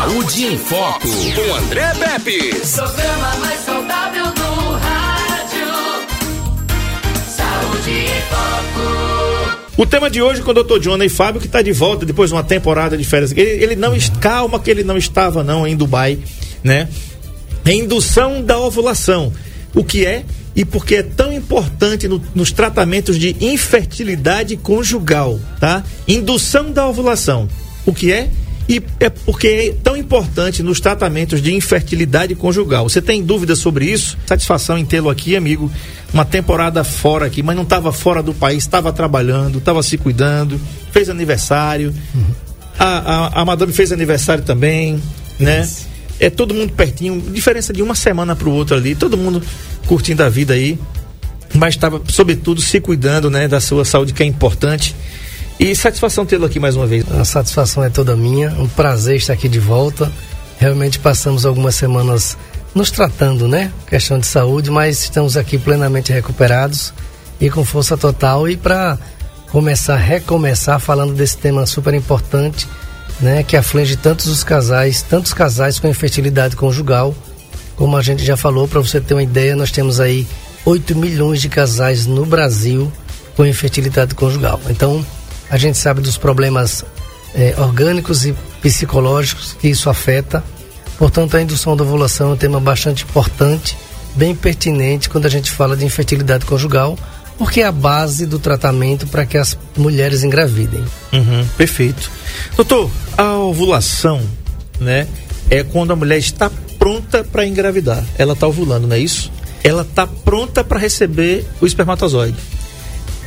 Saúde em Foco, com André Pepe. Programa mais saudável do rádio. Saúde em Foco. O tema de hoje com o doutor Johnny Fábio, que está de volta depois de uma temporada de férias. Ele, ele não. Calma que ele não estava, não, em Dubai, né? Indução da ovulação. O que é e por que é tão importante no, nos tratamentos de infertilidade conjugal, tá? Indução da ovulação. O que é? E é porque é tão importante nos tratamentos de infertilidade conjugal. Você tem dúvidas sobre isso? Satisfação em tê-lo aqui, amigo. Uma temporada fora aqui, mas não estava fora do país, estava trabalhando, estava se cuidando, fez aniversário. A, a, a madame fez aniversário também, né? É todo mundo pertinho, diferença de uma semana para o outro ali, todo mundo curtindo a vida aí, mas estava, sobretudo, se cuidando, né, da sua saúde, que é importante. E satisfação tê-lo aqui mais uma vez. A satisfação é toda minha, um prazer estar aqui de volta. Realmente passamos algumas semanas nos tratando, né? Questão de saúde, mas estamos aqui plenamente recuperados e com força total. E para começar, recomeçar falando desse tema super importante, né? Que aflige tantos os casais, tantos casais com infertilidade conjugal. Como a gente já falou, para você ter uma ideia, nós temos aí 8 milhões de casais no Brasil com infertilidade conjugal. Então, a gente sabe dos problemas eh, orgânicos e psicológicos que isso afeta. Portanto, a indução da ovulação é um tema bastante importante, bem pertinente quando a gente fala de infertilidade conjugal, porque é a base do tratamento para que as mulheres engravidem. Uhum, perfeito. Doutor, a ovulação, né, é quando a mulher está pronta para engravidar. Ela está ovulando, não é isso? Ela está pronta para receber o espermatozoide.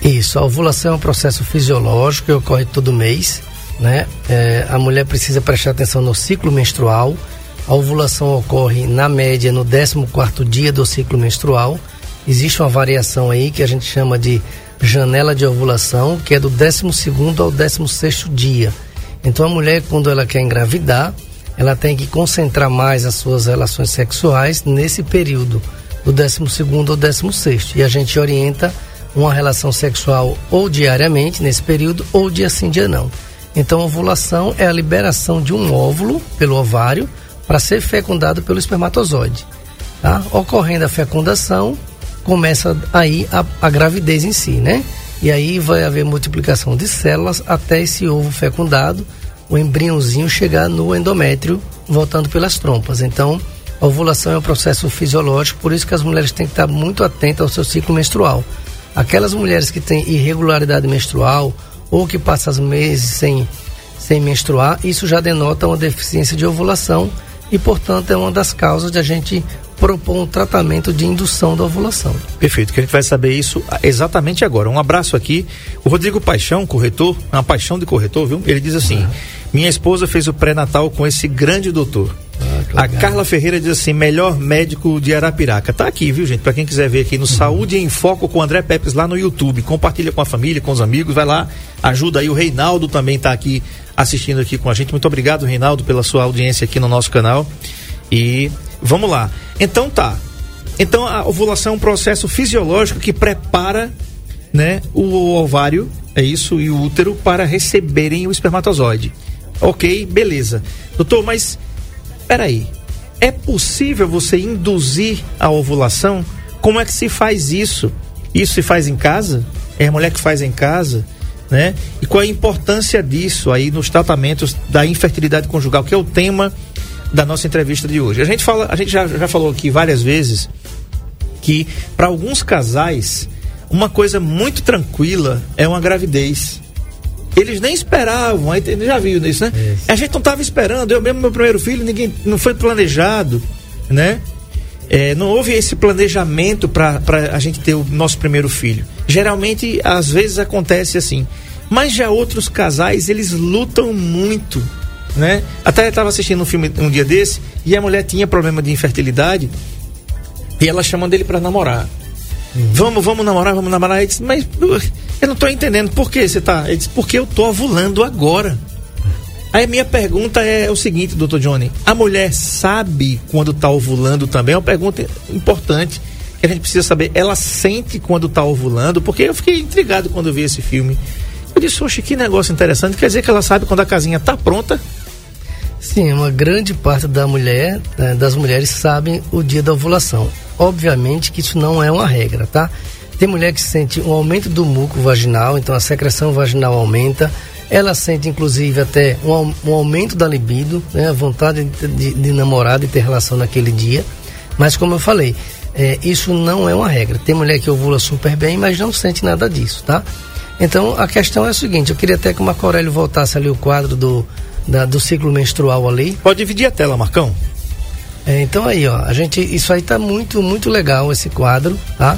Isso, a ovulação é um processo fisiológico que ocorre todo mês, né? É, a mulher precisa prestar atenção no ciclo menstrual. A ovulação ocorre na média no 14 dia do ciclo menstrual. Existe uma variação aí que a gente chama de janela de ovulação, que é do 12 ao 16 dia. Então a mulher, quando ela quer engravidar, ela tem que concentrar mais as suas relações sexuais nesse período, do 12 ao 16. E a gente orienta uma relação sexual ou diariamente nesse período, ou dia sim, dia não. Então, ovulação é a liberação de um óvulo pelo ovário para ser fecundado pelo espermatozoide. Tá? Ocorrendo a fecundação, começa aí a, a gravidez em si, né? E aí vai haver multiplicação de células até esse ovo fecundado, o embriãozinho chegar no endométrio, voltando pelas trompas. Então, a ovulação é um processo fisiológico, por isso que as mulheres têm que estar muito atentas ao seu ciclo menstrual. Aquelas mulheres que têm irregularidade menstrual ou que passam meses sem, sem menstruar, isso já denota uma deficiência de ovulação e, portanto, é uma das causas de a gente propor um tratamento de indução da ovulação. Perfeito, que a gente vai saber isso exatamente agora. Um abraço aqui. O Rodrigo Paixão, corretor, uma paixão de corretor, viu? Ele diz assim: Minha esposa fez o pré-natal com esse grande doutor. A Carla Ferreira diz assim: melhor médico de Arapiraca. Tá aqui, viu, gente? Pra quem quiser ver aqui no Saúde em Foco com o André Pepes lá no YouTube. Compartilha com a família, com os amigos, vai lá, ajuda aí. O Reinaldo também tá aqui assistindo aqui com a gente. Muito obrigado, Reinaldo, pela sua audiência aqui no nosso canal. E vamos lá. Então tá. Então a ovulação é um processo fisiológico que prepara, né, o ovário, é isso, e o útero para receberem o espermatozoide. Ok, beleza. Doutor, mas peraí. É possível você induzir a ovulação? Como é que se faz isso? Isso se faz em casa? É a mulher que faz em casa? Né? E qual é a importância disso aí nos tratamentos da infertilidade conjugal, que é o tema da nossa entrevista de hoje. A gente fala, a gente já, já falou aqui várias vezes que para alguns casais uma coisa muito tranquila é uma gravidez. Eles nem esperavam, aí já viu isso, né? Isso. A gente não estava esperando, eu mesmo meu primeiro filho, ninguém não foi planejado, né? É, não houve esse planejamento para a gente ter o nosso primeiro filho. Geralmente, às vezes acontece assim. Mas já outros casais, eles lutam muito, né? Até eu estava assistindo um filme um dia desse e a mulher tinha problema de infertilidade e ela chamando ele para namorar. Vamos, vamos namorar, vamos namorar. Ele disse, mas uh, eu não tô entendendo. Por que você tá? Ele disse, porque eu tô ovulando agora. Aí a minha pergunta é o seguinte, doutor Johnny. A mulher sabe quando tá ovulando também? É uma pergunta importante que a gente precisa saber. Ela sente quando tá ovulando? Porque eu fiquei intrigado quando eu vi esse filme. Eu disse, oxe, que negócio interessante. Quer dizer que ela sabe quando a casinha tá pronta? Sim, uma grande parte da mulher, né, das mulheres sabem o dia da ovulação. Obviamente que isso não é uma regra, tá? Tem mulher que sente um aumento do muco vaginal, então a secreção vaginal aumenta. Ela sente, inclusive, até um, um aumento da libido, né? A vontade de, de, de namorar, de ter relação naquele dia. Mas, como eu falei, é, isso não é uma regra. Tem mulher que ovula super bem, mas não sente nada disso, tá? Então, a questão é a seguinte: eu queria até que o Marco Aurélio voltasse ali o quadro do da, do ciclo menstrual ali. Pode dividir a tela, Marcão. É, então aí, ó, a gente, isso aí tá muito, muito legal esse quadro, tá?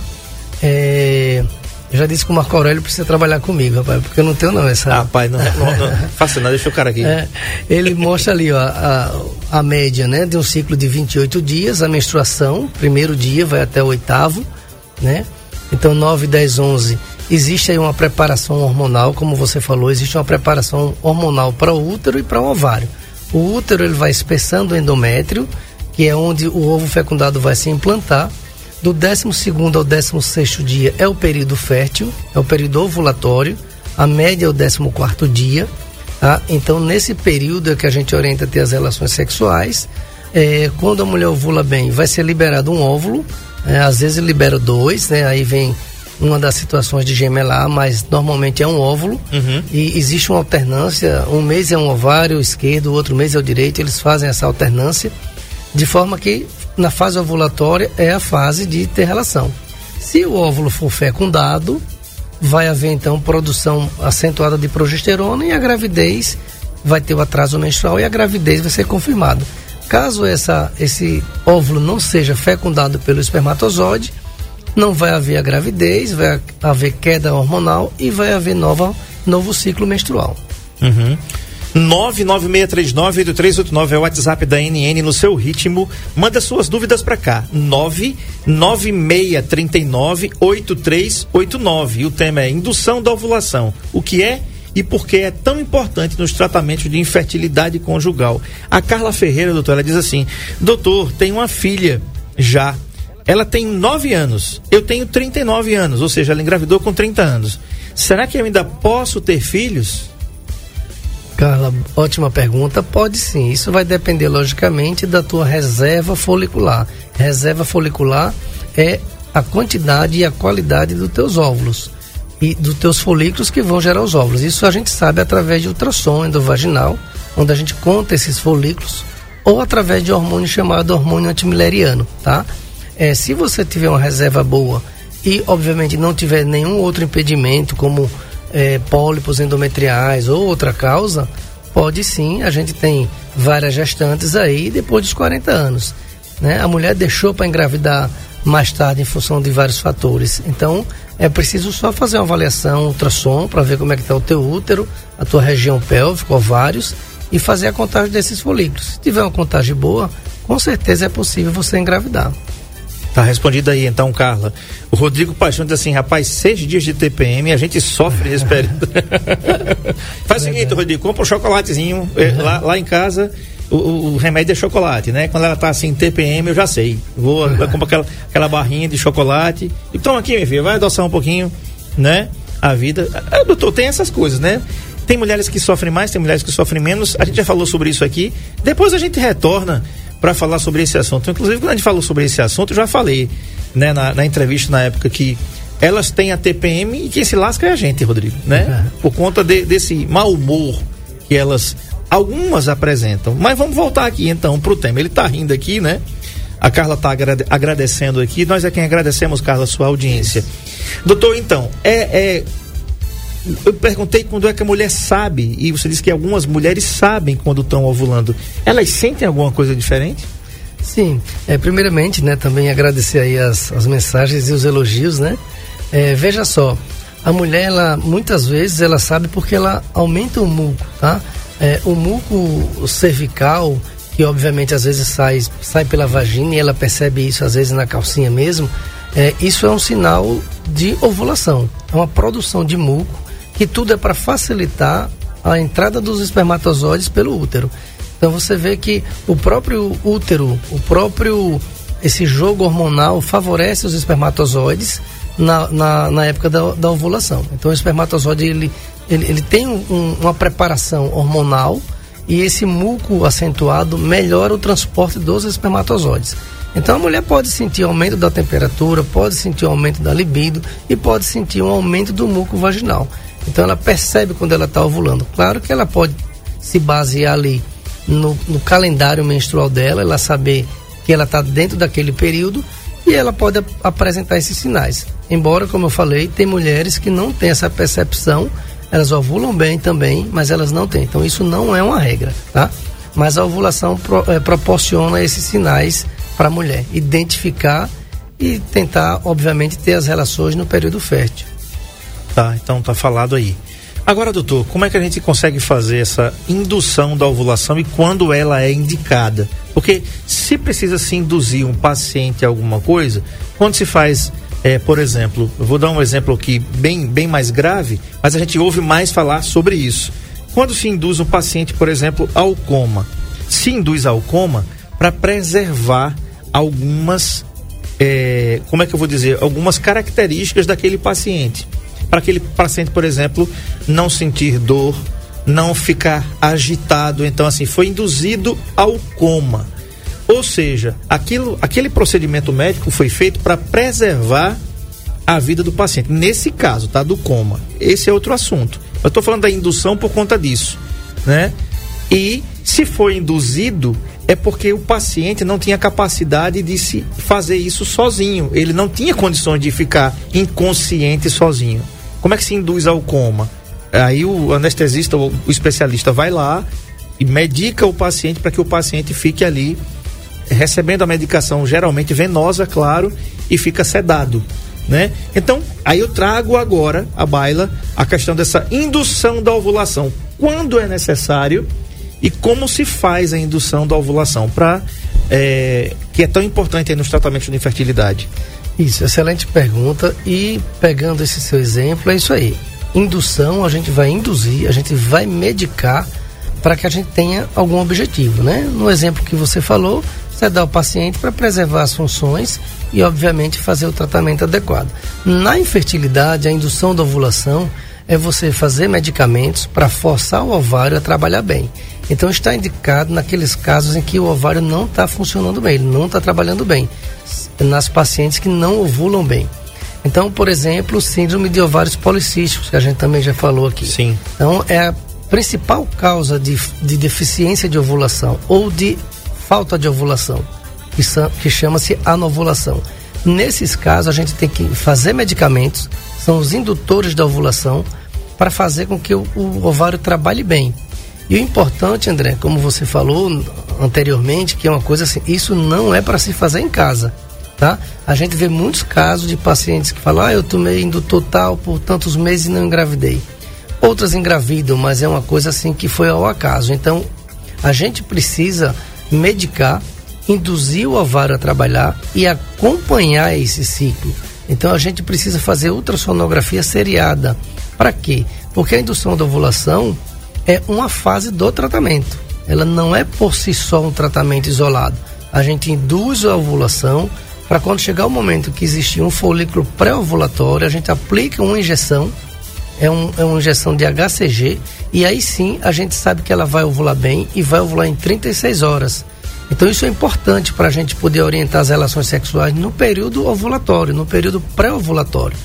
É, eu já disse que o Marco Aurélio precisa trabalhar comigo, rapaz, porque eu não tenho não essa. Rapaz, não, não, não faça nada, deixa o cara aqui. É, ele mostra ali, ó, a, a média, né, de um ciclo de 28 dias, a menstruação, primeiro dia vai até o oitavo, né? Então 9, 10, 11 existe aí uma preparação hormonal, como você falou, existe uma preparação hormonal para o útero e para o ovário. O útero ele vai espessando o endométrio, que é onde o ovo fecundado vai se implantar. Do 12 ao 16 dia é o período fértil, é o período ovulatório. A média é o 14 dia. Tá? Então, nesse período é que a gente orienta a ter as relações sexuais. É, quando a mulher ovula bem, vai ser liberado um óvulo. É, às vezes libera dois, né? aí vem uma das situações de gemelar, mas normalmente é um óvulo uhum. e existe uma alternância. Um mês é um ovário esquerdo, o outro mês é o direito. Eles fazem essa alternância de forma que na fase ovulatória é a fase de ter relação. Se o óvulo for fecundado, vai haver então produção acentuada de progesterona e a gravidez vai ter o atraso menstrual e a gravidez vai ser confirmada. Caso essa, esse óvulo não seja fecundado pelo espermatozoide, não vai haver a gravidez, vai haver queda hormonal e vai haver nova, novo ciclo menstrual. Uhum. 996398389 é o WhatsApp da NN no seu ritmo. Manda suas dúvidas para cá. 996398389. E o tema é indução da ovulação. O que é e por que é tão importante nos tratamentos de infertilidade conjugal. A Carla Ferreira, doutor, ela diz assim: Doutor, tem uma filha já ela tem 9 anos, eu tenho 39 anos, ou seja, ela engravidou com 30 anos. Será que eu ainda posso ter filhos? Carla, ótima pergunta. Pode sim. Isso vai depender, logicamente, da tua reserva folicular. Reserva folicular é a quantidade e a qualidade dos teus óvulos e dos teus folículos que vão gerar os óvulos. Isso a gente sabe através de ultrassom endovaginal, onde a gente conta esses folículos, ou através de hormônio chamado hormônio antimileriano, tá? é, se você tiver uma reserva boa e, obviamente, não tiver nenhum outro impedimento, como é, pólipos endometriais ou outra causa, pode sim, a gente tem várias gestantes aí depois dos 40 anos. Né? A mulher deixou para engravidar mais tarde em função de vários fatores. Então, é preciso só fazer uma avaliação, ultrassom, para ver como é que está o teu útero, a tua região pélvica, ovários, e fazer a contagem desses folículos. Se tiver uma contagem boa, com certeza é possível você engravidar. Tá respondido aí então, Carla. O Rodrigo Paixão diz assim, rapaz, seis dias de TPM a gente sofre esperando. Faz o seguinte, Rodrigo, compra um chocolatezinho eh, lá, lá em casa. O, o, remédio é chocolate, né? Quando ela tá assim, TPM, eu já sei. Vou, eu compro aquela, aquela barrinha de chocolate. E toma aqui, meu filho, vai adoçar um pouquinho, né? A vida. Ah, doutor, tem essas coisas, né? Tem mulheres que sofrem mais, tem mulheres que sofrem menos. A gente já falou sobre isso aqui. Depois a gente retorna para falar sobre esse assunto. Inclusive, quando a gente falou sobre esse assunto, eu já falei né, na, na entrevista na época que elas têm a TPM e quem se lasca é a gente, Rodrigo, né? É. Por conta de, desse mau humor que elas, algumas apresentam. Mas vamos voltar aqui então para o tema. Ele está rindo aqui, né? A Carla está agrade agradecendo aqui. Nós é quem agradecemos, Carla, a sua audiência. Doutor, então, é, é eu perguntei quando é que a mulher sabe, e você disse que algumas mulheres sabem quando estão ovulando. Elas sentem alguma coisa diferente? Sim, é, primeiramente, né, também agradecer aí as, as mensagens e os elogios, né? É, veja só, a mulher, ela, muitas vezes, ela sabe porque ela aumenta o muco, tá? É, o muco cervical, que obviamente às vezes sai, sai pela vagina e ela percebe isso às vezes na calcinha mesmo, é, isso é um sinal de ovulação, é uma produção de muco que tudo é para facilitar a entrada dos espermatozoides pelo útero. Então você vê que o próprio útero, o próprio esse jogo hormonal favorece os espermatozoides na, na, na época da, da, ovulação. Então o espermatozoide ele, ele, ele tem um, uma preparação hormonal e esse muco acentuado melhora o transporte dos espermatozoides. Então a mulher pode sentir aumento da temperatura, pode sentir aumento da libido e pode sentir um aumento do muco vaginal. Então ela percebe quando ela está ovulando. Claro que ela pode se basear ali no, no calendário menstrual dela, ela saber que ela está dentro daquele período e ela pode ap apresentar esses sinais. Embora, como eu falei, tem mulheres que não têm essa percepção, elas ovulam bem também, mas elas não têm. Então isso não é uma regra, tá? Mas a ovulação pro, é, proporciona esses sinais para a mulher identificar e tentar, obviamente, ter as relações no período fértil. Tá, então tá falado aí. Agora, doutor, como é que a gente consegue fazer essa indução da ovulação e quando ela é indicada? Porque se precisa se induzir um paciente a alguma coisa, quando se faz, é, por exemplo, eu vou dar um exemplo aqui bem, bem mais grave, mas a gente ouve mais falar sobre isso. Quando se induz um paciente, por exemplo, ao coma, se induz ao coma para preservar algumas, é, como é que eu vou dizer, algumas características daquele paciente para aquele paciente, por exemplo, não sentir dor, não ficar agitado. Então, assim, foi induzido ao coma. Ou seja, aquilo, aquele procedimento médico foi feito para preservar a vida do paciente. Nesse caso, tá? Do coma. Esse é outro assunto. Eu estou falando da indução por conta disso, né? E se foi induzido, é porque o paciente não tinha capacidade de se fazer isso sozinho. Ele não tinha condições de ficar inconsciente sozinho. Como é que se induz ao coma? Aí o anestesista, o, especialista vai lá e medica o paciente para que o paciente fique ali recebendo a medicação geralmente venosa, claro, e fica sedado, né? Então, aí eu trago agora a baila a questão dessa indução da ovulação. Quando é necessário e como se faz a indução da ovulação para é, que é tão importante nos tratamentos de infertilidade. Isso, excelente pergunta. E pegando esse seu exemplo, é isso aí. Indução, a gente vai induzir, a gente vai medicar para que a gente tenha algum objetivo, né? No exemplo que você falou, você dá ao paciente para preservar as funções e, obviamente, fazer o tratamento adequado. Na infertilidade, a indução da ovulação é você fazer medicamentos para forçar o ovário a trabalhar bem. Então está indicado naqueles casos em que o ovário não está funcionando bem, ele não está trabalhando bem, nas pacientes que não ovulam bem. Então, por exemplo, síndrome de ovários policísticos, que a gente também já falou aqui. Sim. Então, é a principal causa de, de deficiência de ovulação ou de falta de ovulação, que, que chama-se anovulação. Nesses casos, a gente tem que fazer medicamentos, são os indutores da ovulação, para fazer com que o, o ovário trabalhe bem. E o importante, André, como você falou anteriormente, que é uma coisa assim, isso não é para se fazer em casa, tá? A gente vê muitos casos de pacientes que falam, ah, eu tomei indutor tal por tantos meses e não engravidei. Outras engravidam, mas é uma coisa assim que foi ao acaso. Então, a gente precisa medicar, induzir o ovário a trabalhar e acompanhar esse ciclo. Então, a gente precisa fazer ultrassonografia seriada. Para quê? Porque a indução da ovulação é uma fase do tratamento. Ela não é por si só um tratamento isolado. A gente induz a ovulação para quando chegar o momento que existe um folículo pré-ovulatório, a gente aplica uma injeção, é, um, é uma injeção de HCG, e aí sim a gente sabe que ela vai ovular bem e vai ovular em 36 horas. Então isso é importante para a gente poder orientar as relações sexuais no período ovulatório, no período pré-ovulatório.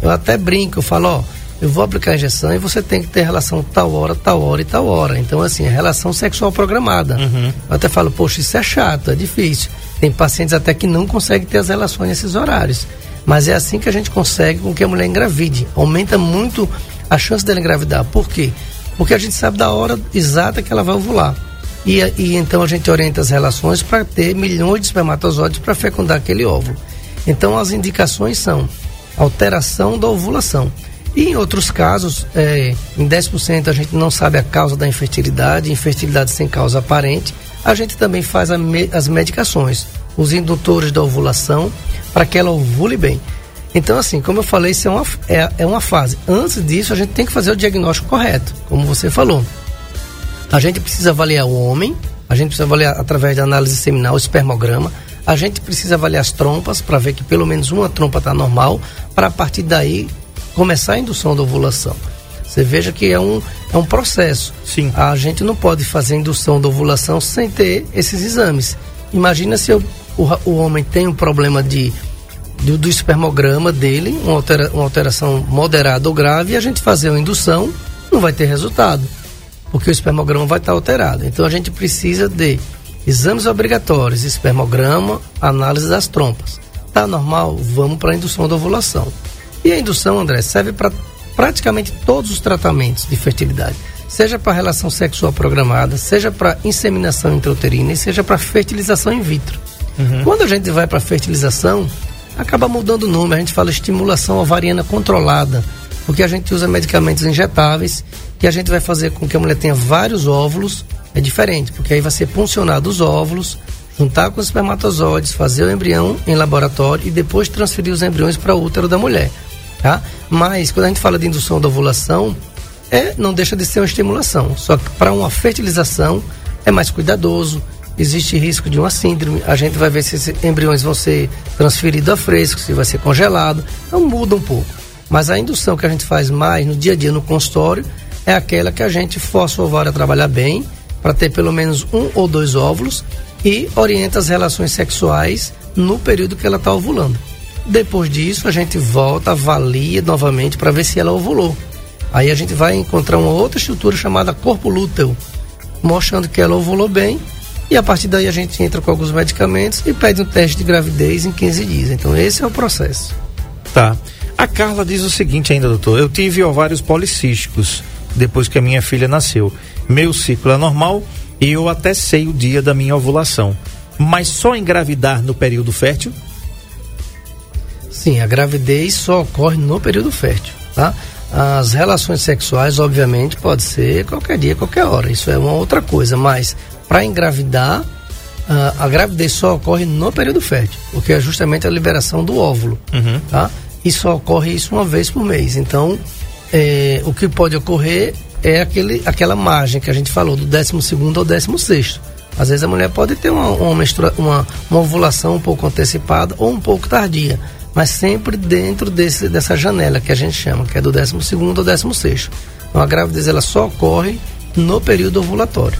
Eu até brinco, eu falo, ó, eu vou aplicar a injeção e você tem que ter relação tal hora, tal hora e tal hora. Então, assim, é relação sexual programada. Uhum. Eu até falo, poxa, isso é chato, é difícil. Tem pacientes até que não conseguem ter as relações nesses horários. Mas é assim que a gente consegue com que a mulher engravide. Aumenta muito a chance dela engravidar. Por quê? Porque a gente sabe da hora exata que ela vai ovular. E, e então a gente orienta as relações para ter milhões de espermatozoides para fecundar aquele óvulo. Então as indicações são alteração da ovulação. E em outros casos, é, em 10% a gente não sabe a causa da infertilidade, infertilidade sem causa aparente, a gente também faz me, as medicações, os indutores da ovulação, para que ela ovule bem. Então, assim, como eu falei, isso é uma, é, é uma fase. Antes disso, a gente tem que fazer o diagnóstico correto, como você falou. A gente precisa avaliar o homem, a gente precisa avaliar através da análise seminal, o espermograma, a gente precisa avaliar as trompas para ver que pelo menos uma trompa está normal, para a partir daí começar a indução da ovulação. Você veja que é um, é um processo. Sim. A gente não pode fazer indução da ovulação sem ter esses exames. Imagina se eu, o, o homem tem um problema de do, do espermograma dele, uma, altera, uma alteração moderada ou grave, e a gente fazer uma indução, não vai ter resultado, porque o espermograma vai estar alterado. Então a gente precisa de exames obrigatórios, espermograma, análise das trompas. Tá normal? Vamos para a indução da ovulação. E a indução, André, serve para praticamente todos os tratamentos de fertilidade, seja para relação sexual programada, seja para inseminação intrauterina e seja para fertilização in vitro. Uhum. Quando a gente vai para fertilização, acaba mudando o nome, a gente fala estimulação ovariana controlada, porque a gente usa medicamentos injetáveis que a gente vai fazer com que a mulher tenha vários óvulos, é diferente, porque aí vai ser puncionado os óvulos, juntar com os espermatozoides, fazer o embrião em laboratório e depois transferir os embriões para o útero da mulher, tá? Mas quando a gente fala de indução da ovulação, é não deixa de ser uma estimulação, só que para uma fertilização é mais cuidadoso, existe risco de uma síndrome. A gente vai ver se esses embriões vão ser transferidos a fresco, se vai ser congelado. Então muda um pouco. Mas a indução que a gente faz mais no dia a dia no consultório é aquela que a gente força o ovário a trabalhar bem, para ter pelo menos um ou dois óvulos e orienta as relações sexuais no período que ela está ovulando. Depois disso, a gente volta, avalia novamente para ver se ela ovulou. Aí a gente vai encontrar uma outra estrutura chamada corpo lúteo, mostrando que ela ovulou bem e a partir daí a gente entra com alguns medicamentos e pede um teste de gravidez em 15 dias. Então esse é o processo. Tá. A Carla diz o seguinte ainda, doutor. Eu tive ovários policísticos depois que a minha filha nasceu. Meu ciclo é normal e eu até sei o dia da minha ovulação. Mas só engravidar no período fértil? Sim, a gravidez só ocorre no período fértil, tá? As relações sexuais, obviamente, pode ser qualquer dia, qualquer hora. Isso é uma outra coisa, mas para engravidar, a, a, gravidez só ocorre no período fértil, porque é justamente a liberação do óvulo, uhum. tá? E só ocorre isso uma vez por mês. Então, é, o que pode ocorrer é aquele, aquela margem que a gente falou, do 12 segundo ao 16 Às vezes a mulher pode ter uma, uma, uma, uma ovulação um pouco antecipada ou um pouco tardia, mas sempre dentro desse, dessa janela que a gente chama, que é do 12 segundo ao 16 Então a gravidez ela só ocorre no período ovulatório.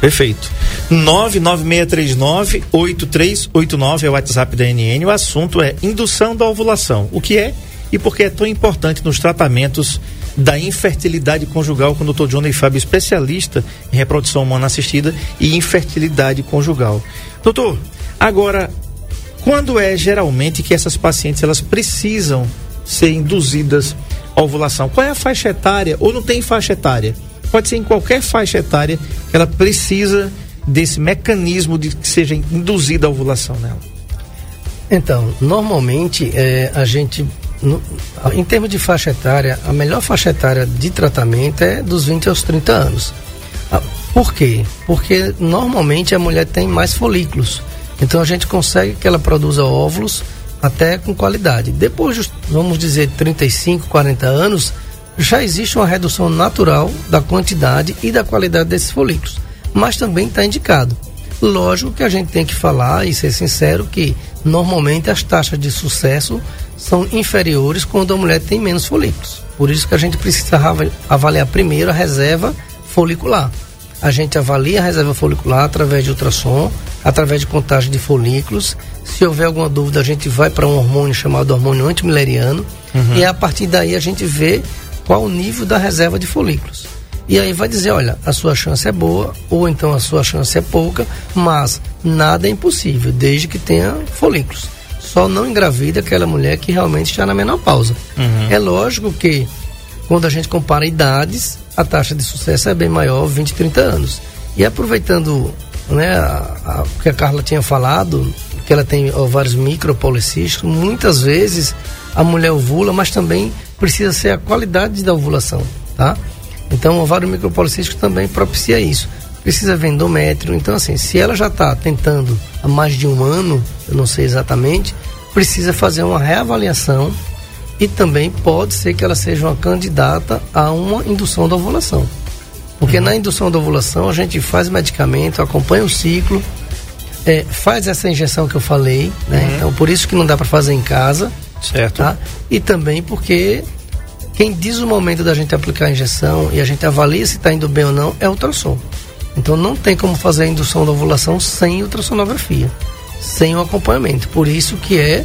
Perfeito. 99639-8389 é o WhatsApp da NN. O assunto é indução da ovulação. O que é e por que é tão importante nos tratamentos da infertilidade conjugal com o Dr. Johnny Fábio, especialista em reprodução humana assistida e infertilidade conjugal. Doutor, agora, quando é geralmente que essas pacientes elas precisam ser induzidas à ovulação? Qual é a faixa etária ou não tem faixa etária? pode ser em qualquer faixa etária, ela precisa desse mecanismo de que seja induzida a ovulação nela. Então, normalmente é, a gente, no, em termos de faixa etária, a melhor faixa etária de tratamento é dos 20 aos 30 anos. Ah, por quê? Porque normalmente a mulher tem mais folículos. Então a gente consegue que ela produza óvulos até com qualidade. Depois, vamos dizer, 35, 40 anos, já existe uma redução natural da quantidade e da qualidade desses folículos, mas também está indicado. Lógico que a gente tem que falar e ser sincero que normalmente as taxas de sucesso são inferiores quando a mulher tem menos folículos. Por isso que a gente precisa avaliar primeiro a reserva folicular. A gente avalia a reserva folicular através de ultrassom, através de contagem de folículos. Se houver alguma dúvida, a gente vai para um hormônio chamado hormônio antimileriano. Uhum. E a partir daí a gente vê qual o nível da reserva de folículos. E aí vai dizer, olha, a sua chance é boa ou então a sua chance é pouca, mas nada é impossível, desde que tenha folículos. Só não engravida aquela mulher que realmente está na menopausa. Uhum. É lógico que quando a gente compara idades, a taxa de sucesso é bem maior, 20, 30 anos. E aproveitando né, o que a Carla tinha falado, que ela tem vários micropolicísticos, muitas vezes a mulher ovula, mas também precisa ser a qualidade da ovulação, tá? Então, o ovário micropolicístico também propicia isso. Precisa ver endométrio. Então, assim, se ela já está tentando há mais de um ano, eu não sei exatamente, precisa fazer uma reavaliação e também pode ser que ela seja uma candidata a uma indução da ovulação. Porque uhum. na indução da ovulação a gente faz medicamento, acompanha o ciclo, é, faz essa injeção que eu falei, né? Uhum. Então por isso que não dá para fazer em casa. Certo. Tá? E também porque quem diz o momento da gente aplicar a injeção e a gente avalia se está indo bem ou não é o ultrassom. Então não tem como fazer a indução da ovulação sem ultrassonografia, sem o acompanhamento. Por isso que é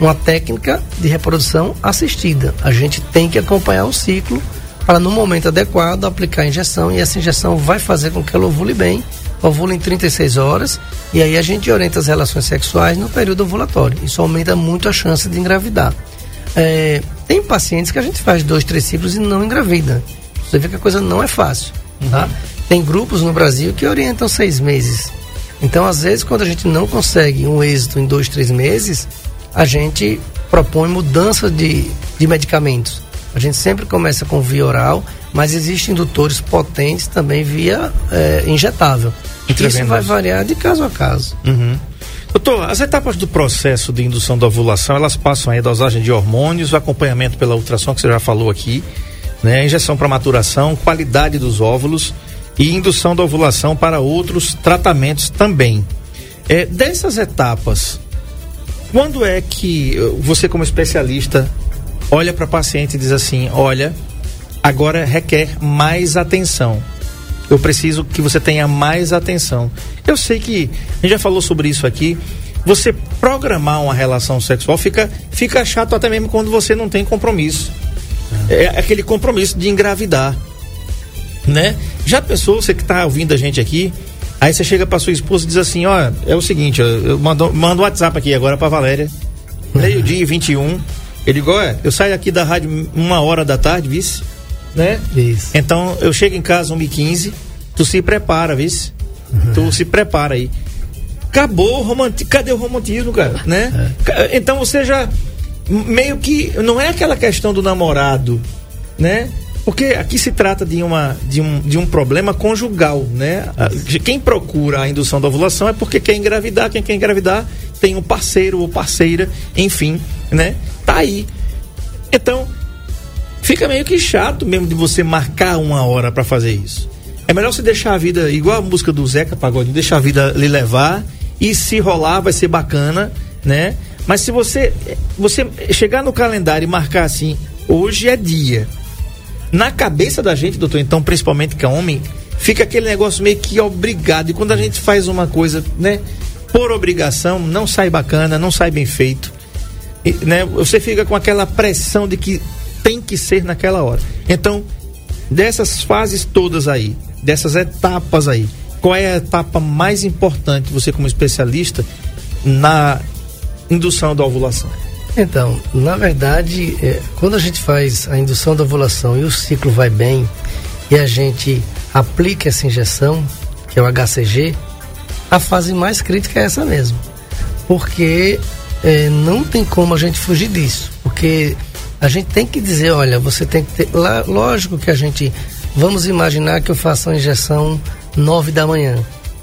uma técnica de reprodução assistida. A gente tem que acompanhar o ciclo para no momento adequado aplicar a injeção e essa injeção vai fazer com que ela ovule bem, ovule em 36 horas e aí a gente orienta as relações sexuais no período ovulatório. Isso aumenta muito a chance de engravidar. É, tem pacientes que a gente faz dois, três ciclos e não engravida. Você vê que a coisa não é fácil. Tá? Tem grupos no Brasil que orientam seis meses. Então, às vezes, quando a gente não consegue um êxito em dois, três meses, a gente propõe mudança de, de medicamentos. A gente sempre começa com via oral, mas existem indutores potentes também via é, injetável. Isso vai variar de caso a caso. Uhum. Doutor, as etapas do processo de indução da ovulação, elas passam aí a dosagem de hormônios, o acompanhamento pela ultrassom, que você já falou aqui, né? Injeção para maturação, qualidade dos óvulos e indução da ovulação para outros tratamentos também. É, dessas etapas, quando é que você, como especialista, olha para a paciente e diz assim: olha, agora requer mais atenção. Eu preciso que você tenha mais atenção. Eu sei que a gente já falou sobre isso aqui. Você programar uma relação sexual fica, fica chato até mesmo quando você não tem compromisso. É, é aquele compromisso de engravidar. Né? Já pensou, você que está ouvindo a gente aqui, Aí você chega pra sua esposa e diz assim, ó, é o seguinte, eu mando, mando um WhatsApp aqui agora pra Valéria. Meio-dia e 21. Ele digo, é, eu saio aqui da rádio uma hora da tarde, vice, né? Isso. Então eu chego em casa 1h15, tu se prepara, vice. Uhum. Tu se prepara aí. Acabou o romantismo. Cadê o romantismo, cara? Né? É. Então você já. Meio que. Não é aquela questão do namorado, né? Porque aqui se trata de, uma, de, um, de um problema conjugal, né? Quem procura a indução da ovulação é porque quer engravidar, quem quer engravidar tem um parceiro ou parceira, enfim, né? Tá aí. Então, fica meio que chato mesmo de você marcar uma hora para fazer isso. É melhor você deixar a vida, igual a música do Zeca Pagodinho, deixar a vida lhe levar e se rolar vai ser bacana, né? Mas se você, você chegar no calendário e marcar assim, hoje é dia, na cabeça da gente, doutor, então, principalmente que é homem, fica aquele negócio meio que obrigado. E quando a gente faz uma coisa, né, por obrigação, não sai bacana, não sai bem feito. E, né, você fica com aquela pressão de que tem que ser naquela hora. Então, dessas fases todas aí, dessas etapas aí, qual é a etapa mais importante, você como especialista, na indução da ovulação? Então, na verdade, é, quando a gente faz a indução da ovulação e o ciclo vai bem e a gente aplica essa injeção, que é o HCG, a fase mais crítica é essa mesmo. Porque é, não tem como a gente fugir disso. Porque a gente tem que dizer, olha, você tem que ter. Lá, lógico que a gente. Vamos imaginar que eu faça uma injeção 9 da manhã.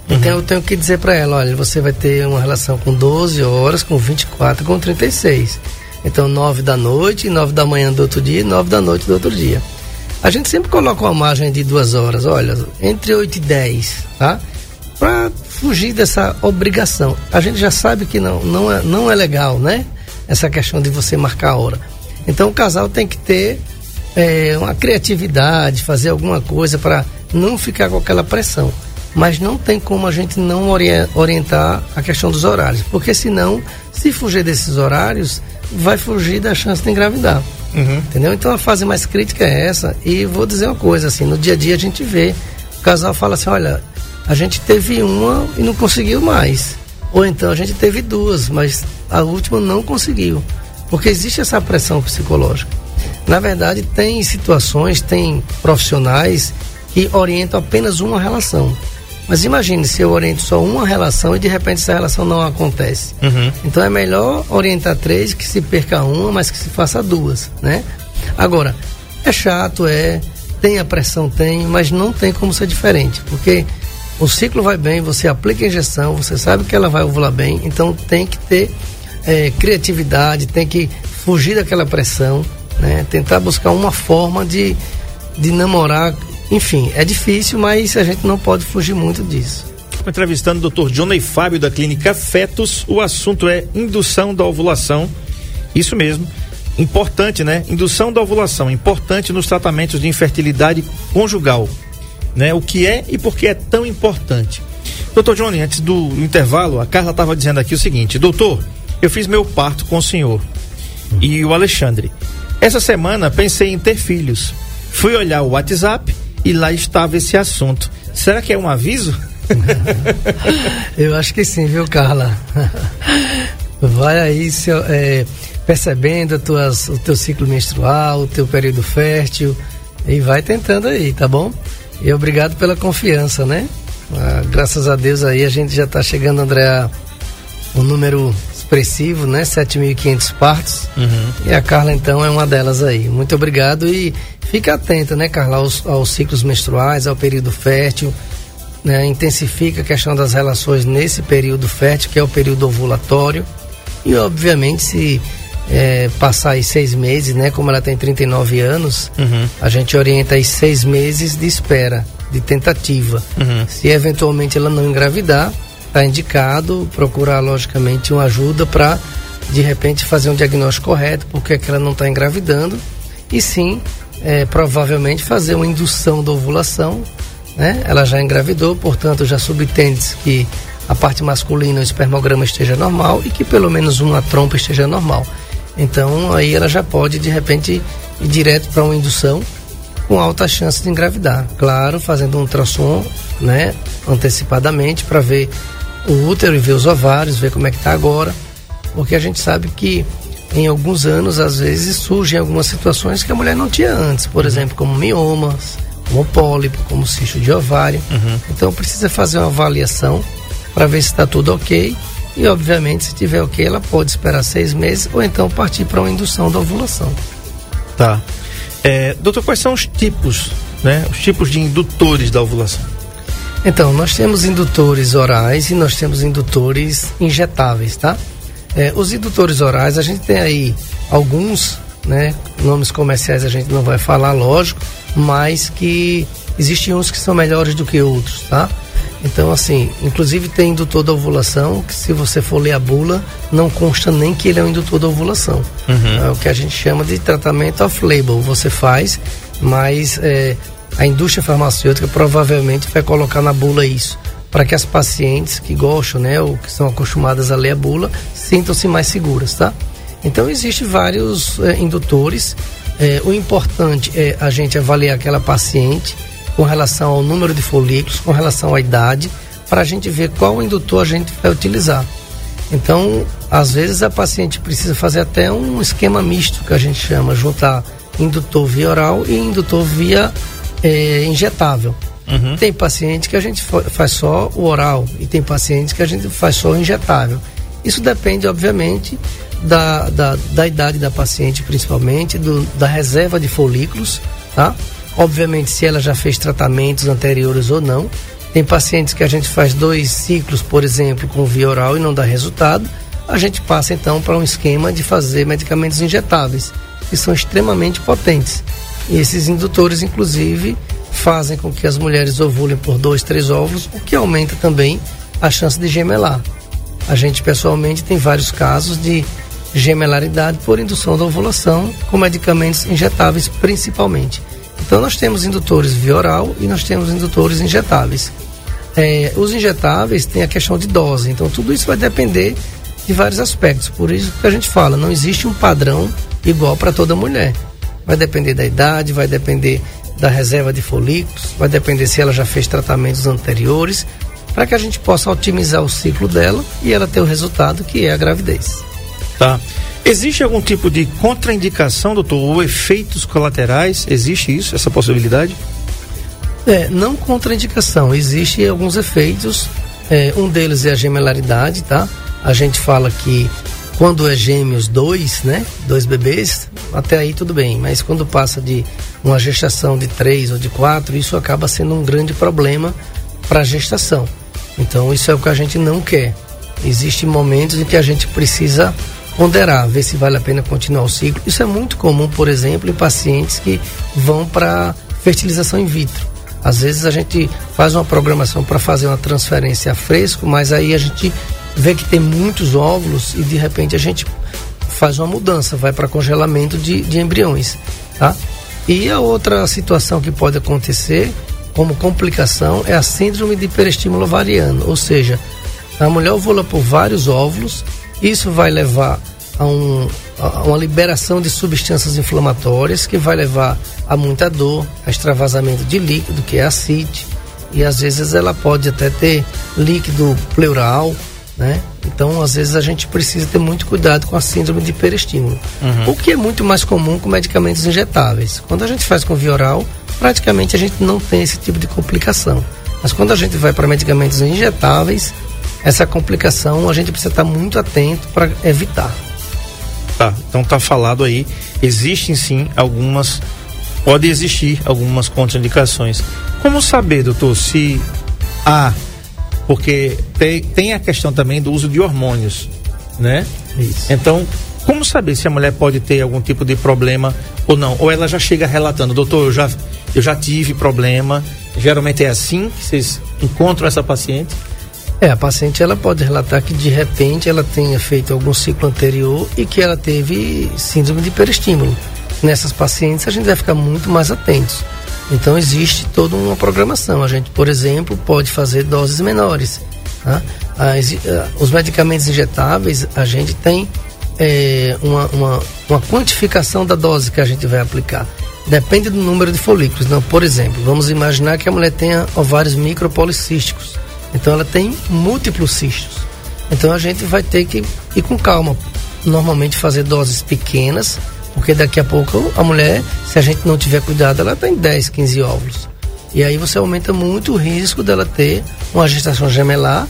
Então uhum. eu tenho que dizer para ela, olha, você vai ter uma relação com 12 horas, com 24, com 36. Então 9 da noite, 9 da manhã do outro dia e 9 da noite do outro dia. A gente sempre coloca uma margem de duas horas, olha, entre 8 e 10, tá? Para fugir dessa obrigação. A gente já sabe que não, não, é, não é legal, né? Essa questão de você marcar a hora. Então o casal tem que ter é, uma criatividade, fazer alguma coisa para não ficar com aquela pressão mas não tem como a gente não orientar a questão dos horários, porque senão, se fugir desses horários, vai fugir da chance de engravidar. Uhum. Entendeu? Então a fase mais crítica é essa. E vou dizer uma coisa, assim, no dia a dia a gente vê, o casal fala assim, olha, a gente teve uma e não conseguiu mais. Ou então a gente teve duas, mas a última não conseguiu. Porque existe essa pressão psicológica. Na verdade, tem situações, tem profissionais que orientam apenas uma relação. Mas imagine se eu oriento só uma relação e de repente essa relação não acontece. Uhum. Então é melhor orientar três que se perca uma, mas que se faça duas, né? Agora, é chato, é, tem a pressão, tem, mas não tem como ser diferente, porque o ciclo vai bem, você aplica a injeção, você sabe que ela vai ovular bem, então tem que ter é, criatividade, tem que fugir daquela pressão, né? Tentar buscar uma forma de, de namorar enfim, é difícil, mas a gente não pode fugir muito disso. Entrevistando o Dr. Johnny Fábio da Clínica Fetos, o assunto é indução da ovulação. Isso mesmo. importante, né? Indução da ovulação, importante nos tratamentos de infertilidade conjugal, né? O que é e por que é tão importante. Doutor Johnny, antes do intervalo, a Carla estava dizendo aqui o seguinte: Doutor, eu fiz meu parto com o senhor e o Alexandre. Essa semana pensei em ter filhos. Fui olhar o WhatsApp e lá estava esse assunto. Será que é um aviso? eu acho que sim, viu, Carla? Vai aí se, é, percebendo tuas, o teu ciclo menstrual, o teu período fértil e vai tentando aí, tá bom? E obrigado pela confiança, né? Ah, graças a Deus aí a gente já está chegando, André, um número expressivo, né? 7.500 partos. Uhum. E a Carla, então, é uma delas aí. Muito obrigado e fica atenta, né, Carla, aos, aos ciclos menstruais, ao período fértil. Né? Intensifica a questão das relações nesse período fértil, que é o período ovulatório. E, obviamente, se é, passar aí seis meses, né? Como ela tem 39 anos, uhum. a gente orienta aí seis meses de espera, de tentativa. Uhum. Se eventualmente ela não engravidar, está indicado procurar logicamente uma ajuda para de repente fazer um diagnóstico correto porque é que ela não está engravidando e sim é, provavelmente fazer uma indução da ovulação né? ela já engravidou portanto já subtende que a parte masculina o espermograma esteja normal e que pelo menos uma trompa esteja normal. Então aí ela já pode de repente ir direto para uma indução com alta chance de engravidar. Claro fazendo um ultrassom né? Antecipadamente para ver o útero e ver os ovários, ver como é que está agora, porque a gente sabe que em alguns anos, às vezes, surgem algumas situações que a mulher não tinha antes, por uhum. exemplo, como miomas, como pólipo, como cisto de ovário. Uhum. Então precisa fazer uma avaliação para ver se está tudo ok. E obviamente, se tiver ok, ela pode esperar seis meses ou então partir para uma indução da ovulação. Tá. É, doutor, quais são os tipos, né? Os tipos de indutores da ovulação? Então, nós temos indutores orais e nós temos indutores injetáveis, tá? É, os indutores orais, a gente tem aí alguns, né? Nomes comerciais a gente não vai falar, lógico, mas que existem uns que são melhores do que outros, tá? Então, assim, inclusive tem indutor da ovulação, que se você for ler a bula, não consta nem que ele é um indutor da ovulação. Uhum. É o que a gente chama de tratamento off-label. Você faz, mas é, a indústria farmacêutica provavelmente vai colocar na bula isso, para que as pacientes que gostam, né, ou que são acostumadas a ler a bula, sintam-se mais seguras, tá? Então, existem vários é, indutores. É, o importante é a gente avaliar aquela paciente com relação ao número de folículos, com relação à idade, para a gente ver qual indutor a gente vai utilizar. Então, às vezes a paciente precisa fazer até um esquema misto, que a gente chama, juntar indutor via oral e indutor via é, injetável. Uhum. Tem paciente que a gente faz só o oral e tem pacientes que a gente faz só o injetável. Isso depende, obviamente, da, da, da idade da paciente, principalmente, do, da reserva de folículos, tá? Obviamente, se ela já fez tratamentos anteriores ou não. Tem pacientes que a gente faz dois ciclos, por exemplo, com via oral e não dá resultado. A gente passa então para um esquema de fazer medicamentos injetáveis, que são extremamente potentes. E esses indutores, inclusive, fazem com que as mulheres ovulem por dois, três óvulos, o que aumenta também a chance de gemelar. A gente pessoalmente tem vários casos de gemelaridade por indução da ovulação com medicamentos injetáveis principalmente. Então nós temos indutores via oral e nós temos indutores injetáveis. É, os injetáveis têm a questão de dose, então tudo isso vai depender de vários aspectos. Por isso que a gente fala, não existe um padrão igual para toda mulher. Vai depender da idade, vai depender da reserva de folículos, vai depender se ela já fez tratamentos anteriores, para que a gente possa otimizar o ciclo dela e ela ter o resultado que é a gravidez. Tá. Existe algum tipo de contraindicação, doutor, ou efeitos colaterais? Existe isso, essa possibilidade? É, não contraindicação, existem alguns efeitos. É, um deles é a gemelaridade, tá? A gente fala que quando é gêmeos, dois, né? Dois bebês, até aí tudo bem. Mas quando passa de uma gestação de três ou de quatro, isso acaba sendo um grande problema para a gestação. Então, isso é o que a gente não quer. Existem momentos em que a gente precisa ponderar, ver se vale a pena continuar o ciclo. Isso é muito comum, por exemplo, em pacientes que vão para fertilização in vitro. Às vezes a gente faz uma programação para fazer uma transferência a fresco, mas aí a gente vê que tem muitos óvulos e de repente a gente faz uma mudança, vai para congelamento de, de embriões, tá? E a outra situação que pode acontecer como complicação é a síndrome de hiperestímulo ovariano, ou seja, a mulher ovula por vários óvulos, isso vai levar a, um, a uma liberação de substâncias inflamatórias que vai levar a muita dor, a extravasamento de líquido, que é a CIT, e às vezes ela pode até ter líquido pleural, né? Então, às vezes a gente precisa ter muito cuidado com a síndrome de hiperestímulo. Uhum. O que é muito mais comum com medicamentos injetáveis. Quando a gente faz com via oral, praticamente a gente não tem esse tipo de complicação. Mas quando a gente vai para medicamentos injetáveis, essa complicação a gente precisa estar muito atento para evitar. Tá, então tá falado aí, existem sim algumas, pode existir algumas contraindicações. Como saber, doutor, se há porque tem, tem a questão também do uso de hormônios, né? Isso. Então, como saber se a mulher pode ter algum tipo de problema ou não? Ou ela já chega relatando, doutor, eu já, eu já tive problema. Geralmente é assim que vocês encontram essa paciente? É, a paciente ela pode relatar que de repente ela tenha feito algum ciclo anterior e que ela teve síndrome de hiperestímulo. Nessas pacientes a gente vai ficar muito mais atentos. Então existe toda uma programação. A gente, por exemplo, pode fazer doses menores. Tá? As, uh, os medicamentos injetáveis, a gente tem é, uma, uma, uma, quantificação da dose que a gente vai aplicar. Depende do número de folículos. Então, por exemplo, vamos imaginar que a mulher tenha ovários micropolicísticos. Então ela tem múltiplos cistos. Então a gente vai ter que ir com calma. Normalmente fazer doses pequenas porque daqui a pouco a mulher, se a gente não tiver cuidado, ela tem 10, 15 óvulos. E aí você aumenta muito o risco dela ter uma gestação gemelar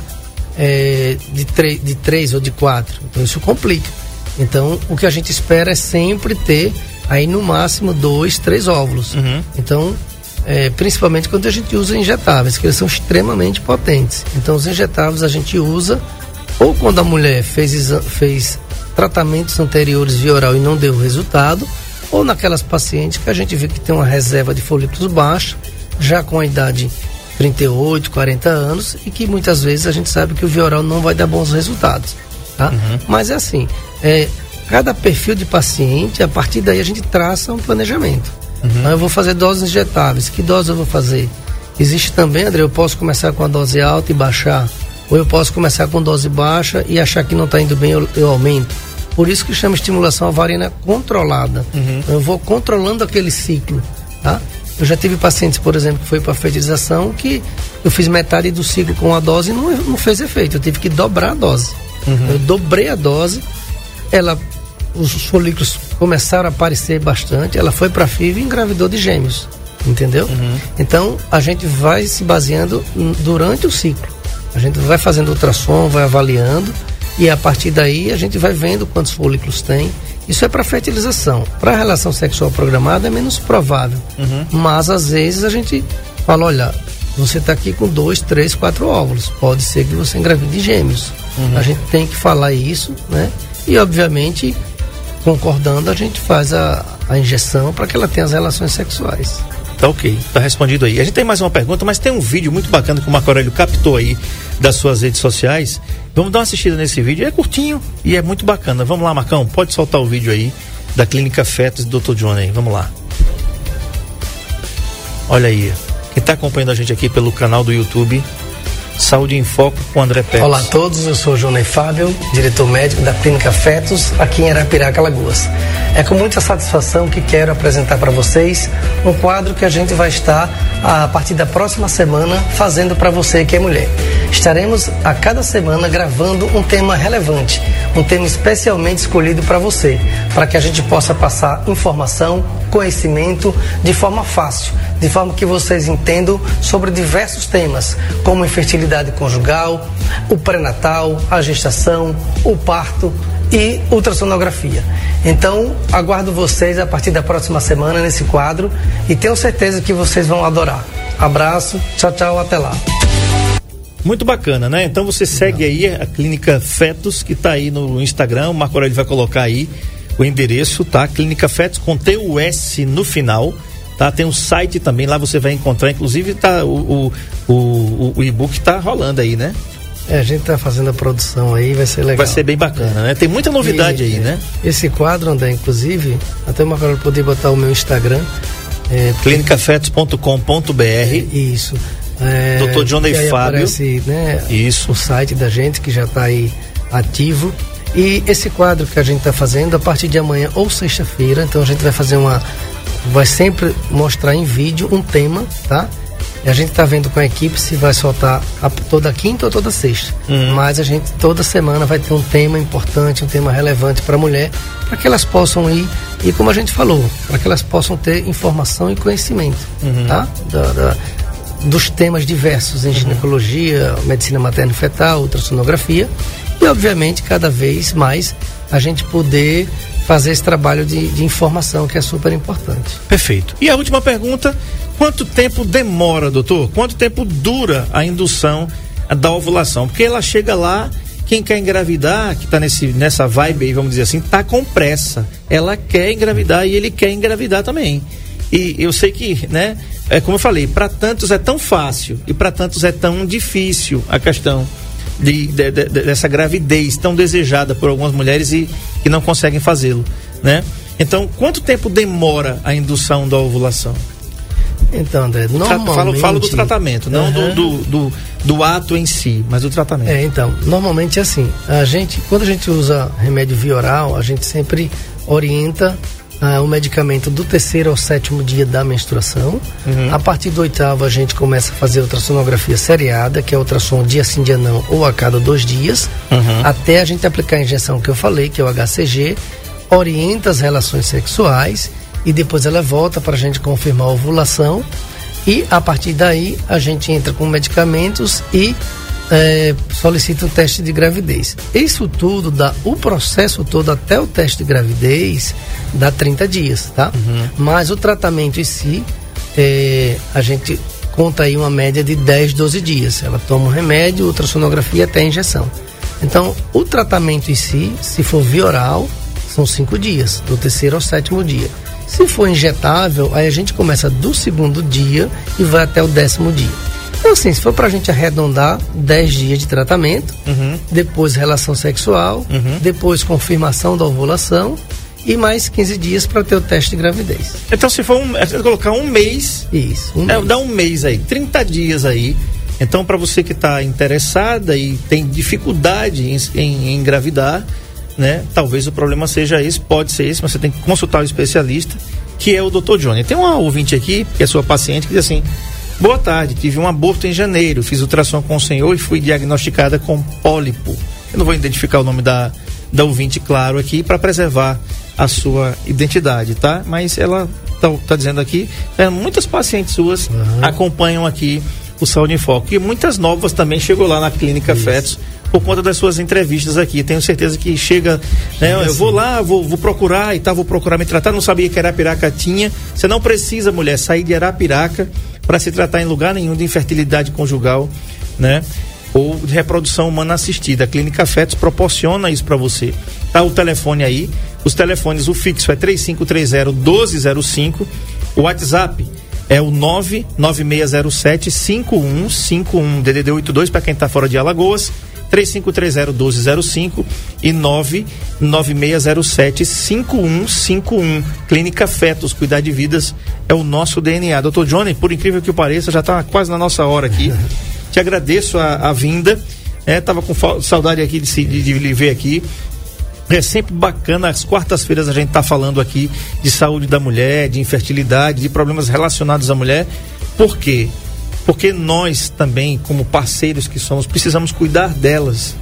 é, de, de 3 ou de 4. Então isso complica. Então o que a gente espera é sempre ter aí no máximo dois, três óvulos. Uhum. Então, é, principalmente quando a gente usa injetáveis, que eles são extremamente potentes. Então os injetáveis a gente usa ou quando a mulher fez, fez tratamentos anteriores via oral e não deu resultado, ou naquelas pacientes que a gente vê que tem uma reserva de folículos baixa, já com a idade 38, 40 anos, e que muitas vezes a gente sabe que o via oral não vai dar bons resultados. Tá? Uhum. Mas é assim, é, cada perfil de paciente, a partir daí a gente traça um planejamento. Uhum. Então eu vou fazer doses injetáveis, que dose eu vou fazer? Existe também, André, eu posso começar com a dose alta e baixar, ou eu posso começar com dose baixa e achar que não está indo bem, eu, eu aumento. Por isso que chama estimulação ovariana controlada. Uhum. Eu vou controlando aquele ciclo, tá? Eu já tive pacientes, por exemplo, que foi para fertilização que eu fiz metade do ciclo com a dose e não, não fez efeito. Eu tive que dobrar a dose. Uhum. Eu dobrei a dose, ela, os folículos começaram a aparecer bastante, ela foi para a FIV e engravidou de gêmeos. Entendeu? Uhum. Então a gente vai se baseando durante o ciclo. A gente vai fazendo ultrassom, vai avaliando e a partir daí a gente vai vendo quantos folículos tem. Isso é para fertilização. Para relação sexual programada é menos provável. Uhum. Mas às vezes a gente fala, olha, você está aqui com dois, três, quatro óvulos. Pode ser que você engravide gêmeos. Uhum. A gente tem que falar isso, né? E obviamente, concordando, a gente faz a, a injeção para que ela tenha as relações sexuais. Tá ok, tá respondido aí. A gente tem mais uma pergunta, mas tem um vídeo muito bacana que o Marco Aurélio captou aí das suas redes sociais. Vamos dar uma assistida nesse vídeo. É curtinho e é muito bacana. Vamos lá, Marcão, pode soltar o vídeo aí da Clínica Fetos do Dr. John aí. Vamos lá. Olha aí. Quem está acompanhando a gente aqui pelo canal do YouTube, Saúde em Foco com André Pérez. Olá a todos, eu sou João Fábio, diretor médico da Clínica Fetos, aqui em Arapiraca, Lagoas. É com muita satisfação que quero apresentar para vocês um quadro que a gente vai estar, a partir da próxima semana, fazendo para você que é mulher. Estaremos a cada semana gravando um tema relevante, um tema especialmente escolhido para você, para que a gente possa passar informação, conhecimento de forma fácil, de forma que vocês entendam sobre diversos temas, como infertilidade conjugal, o pré-natal, a gestação, o parto e ultrassonografia. Então, aguardo vocês a partir da próxima semana nesse quadro e tenho certeza que vocês vão adorar. Abraço, tchau, tchau, até lá. Muito bacana, né? Então você segue aí a Clínica Fetos, que está aí no Instagram. O Marco Aurélio vai colocar aí o endereço, tá? Clínica Fetos com T-U-S no final. Tá, tem um site também, lá você vai encontrar, inclusive tá, o, o, o, o e-book está rolando aí, né? É, a gente tá fazendo a produção aí, vai ser legal. Vai ser bem bacana, né? Tem muita novidade E, aí, né? Esse quadro, André, inclusive, até uma hora eu poder botar o meu Instagram. É, clinicafetos.com.br isso. É, Dr. Johnny Fábio. Aparece, né, Isso. o site da gente que já está aí ativo. E esse quadro que a gente está fazendo a partir de amanhã ou sexta-feira, então a gente vai fazer uma. Vai sempre mostrar em vídeo um tema, tá? E a gente está vendo com a equipe se vai soltar a- toda quinta ou toda sexta. Uhum. Mas a gente toda semana vai ter um tema importante, um tema relevante para a mulher, para que elas possam ir e como a gente falou, para que elas possam ter informação e conhecimento, Uhum. tá? Da- da- dos temas diversos Uhum. em ginecologia, medicina materno fetal, ultrassonografia e obviamente cada vez mais a gente poder fazer esse trabalho de, de informação que é super importante. Perfeito. E a última pergunta: quanto tempo demora, doutor? Quanto tempo dura a indução da ovulação? Porque ela chega lá, quem quer engravidar, que está nessa vibe aí, vamos dizer assim, tá com pressa. Ela quer engravidar e ele quer engravidar também. E eu sei que, né, é como eu falei, para tantos é tão fácil e para tantos é tão difícil a questão de, de- de- dessa gravidez tão desejada por algumas mulheres e que não conseguem fazê-lo, né? Então, quanto tempo demora a indução da ovulação? Então, André, normalmente... Falo, falo do tratamento, não do, Aham. do, do, do ato em si, mas do tratamento. É, então, normalmente é assim, a gente, quando a gente usa remédio via oral, a gente sempre orienta ah, o medicamento do terceiro ao sétimo dia da menstruação. A partir do oitavo a gente começa a fazer ultrassonografia seriada, que é ultrassom dia sim, dia não, ou a cada dois dias, até a gente aplicar a injeção que eu falei, que é o HCG, orienta as relações sexuais e depois ela volta para a gente confirmar a ovulação. E a partir daí a gente entra com medicamentos e é, solicita o teste de gravidez. Isso tudo dá, o processo todo até o teste de gravidez dá 30 dias, tá? Mas o tratamento em si, é, a gente conta aí uma média de 10, 12 dias. Ela toma um remédio, ultrassonografia até a injeção. Então, o tratamento em si, se for via oral, são cinco dias, do terceiro ao sétimo dia. Se for injetável, aí a gente começa do segundo dia e vai até o décimo dia. Então, assim, se for pra gente arredondar, 10 dias de tratamento, depois relação sexual, depois confirmação da ovulação e mais 15 dias para ter o teste de gravidez. Então, se for um, é, se colocar um mês, Isso. um é, mês. dá um mês aí, 30 dias aí. Então, para você que está interessada e tem dificuldade em, em- em engravidar, né? Talvez o problema seja esse, pode ser esse, mas você tem que consultar o especialista, que é o Dr. Johnny. Tem uma ouvinte aqui, que é sua paciente, que diz assim: Boa tarde, tive um aborto em janeiro, fiz ultrassom com o senhor e fui diagnosticada com pólipo. Eu não vou identificar o nome da, da ouvinte, claro, aqui, para preservar a sua identidade, tá? Mas ela tá, tá dizendo aqui, é, muitas pacientes suas acompanham aqui o Saúde em Foco. E muitas novas também chegou lá na Clínica Fetos por conta das suas entrevistas aqui. Tenho certeza que chega, né? Eu vou lá, vou, vou procurar e tal, vou procurar me tratar. Não sabia que Arapiraca tinha. Você não precisa, mulher, sair de Arapiraca para se tratar em lugar nenhum de infertilidade conjugal, né? Ou de reprodução humana assistida. A Clínica Fetos proporciona isso para você. Tá o telefone aí. Os telefones, o fixo é 3530 1205. O WhatsApp é o 99607 5151 DDD 82 para quem está fora de Alagoas. 3530 1205 e 99607 5151. Clínica Fetos, cuidar de vidas é o nosso DNA. Doutor Johnny, por incrível que pareça, já está quase na nossa hora aqui. Te agradeço a, a vinda. É, tava com saudade aqui de, se- de, de lhe ver aqui. É sempre bacana, às quartas-feiras a gente está falando aqui de saúde da mulher, de infertilidade, de problemas relacionados à mulher. Por quê? Porque nós também, como parceiros que somos, precisamos cuidar delas.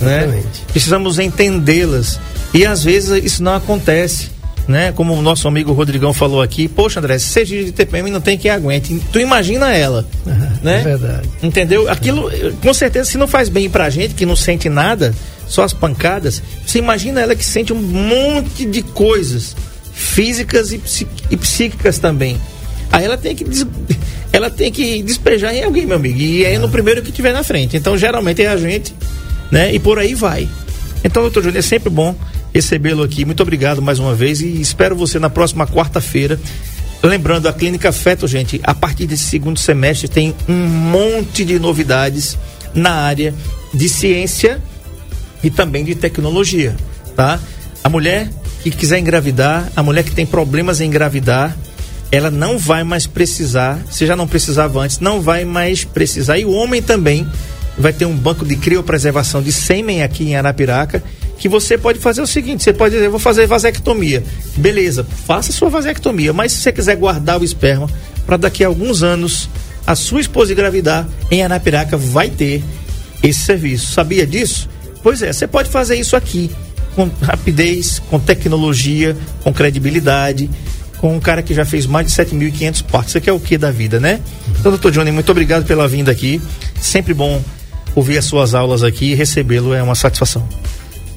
né? exatamente. Precisamos entendê-las. E às vezes isso não acontece. Né? Como o nosso amigo Rodrigão falou aqui, poxa André, se seja de TPM não tem quem aguente. Tu imagina ela. né? É verdade. Entendeu? Aquilo, com certeza, se não faz bem pra gente, que não sente nada, só as pancadas, você imagina ela que sente um monte de coisas físicas e, psi- e psíquicas também. Aí ela tem que des- ela tem que despejar em alguém, meu amigo. E é no primeiro que tiver na frente. Então, geralmente é a gente, né? E por aí vai. Então, doutor Júnior, é sempre bom recebê-lo aqui. Muito obrigado mais uma vez e espero você na próxima quarta-feira. Lembrando, a Clínica Feto, gente, a partir desse segundo semestre tem um monte de novidades na área de ciência e também de tecnologia, tá? A mulher que quiser engravidar, a mulher que tem problemas em engravidar, ela não vai mais precisar, se já não precisava antes, não vai mais precisar. E o homem também vai ter um banco de criopreservação de sêmen aqui em Arapiraca, que você pode fazer o seguinte, você pode dizer, vou fazer vasectomia. Beleza, faça sua vasectomia, mas se você quiser guardar o esperma para daqui a alguns anos a sua esposa engravidar, em Arapiraca vai ter esse serviço. Sabia disso? Pois é, você pode fazer isso aqui com rapidez, com tecnologia, com credibilidade, com um cara que já fez mais de 7.500 partos. Isso aqui é o que da vida, né? Então, doutor Johnny, muito obrigado pela vinda aqui. Sempre bom ouvir as suas aulas aqui e recebê-lo é uma satisfação.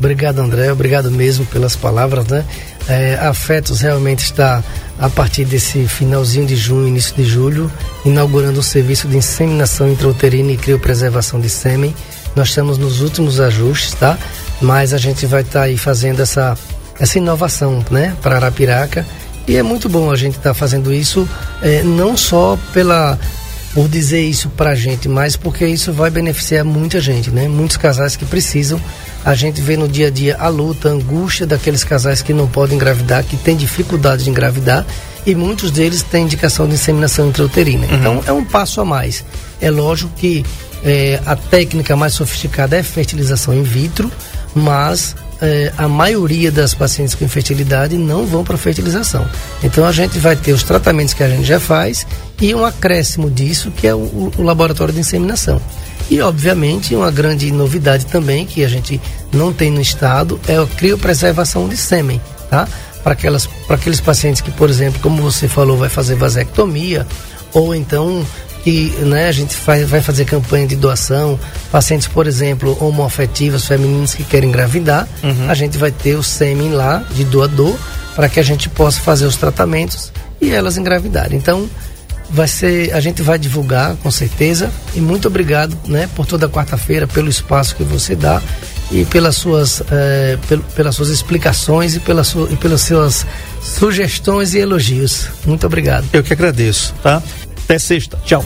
Obrigado, André. Obrigado mesmo pelas palavras, né? É, Afetos realmente está, a partir desse finalzinho de junho, início de julho, inaugurando o serviço de inseminação intrauterina e criopreservação de sêmen. Nós estamos nos últimos ajustes, tá? Mas a gente vai estar tá aí fazendo essa, essa inovação, né? Para Arapiraca. E é muito bom a gente estar tá fazendo isso, é, não só pela por dizer isso para a gente, mas porque isso vai beneficiar muita gente, né? Muitos casais que precisam. A gente vê no dia a dia a luta, a angústia daqueles casais que não podem engravidar, que têm dificuldade de engravidar e muitos deles têm indicação de inseminação intrauterina. Uhum. Então é um passo a mais. É lógico que é, a técnica mais sofisticada é fertilização in vitro, mas é, a maioria das pacientes com infertilidade não vão para fertilização. Então a gente vai ter os tratamentos que a gente já faz e um acréscimo disso que é o, o laboratório de inseminação. E obviamente uma grande novidade também que a gente não tem no estado é a criopreservação de sêmen, tá? Para aquelas para aqueles pacientes que, por exemplo, como você falou, vai fazer vasectomia ou então que né, a gente faz, vai fazer campanha de doação, pacientes, por exemplo, homoafetivas, femininas que querem engravidar, uhum. a gente vai ter o sêmen lá de doador para que a gente possa fazer os tratamentos e elas engravidarem. Então, vai ser, a gente vai divulgar com certeza e muito obrigado, né, por toda quarta-feira pelo espaço que você dá e pelas suas, eh, pel, pelas suas explicações e, pela su, e pelas suas sugestões e elogios. Muito obrigado. Eu que agradeço, tá? Até sexta. Tchau.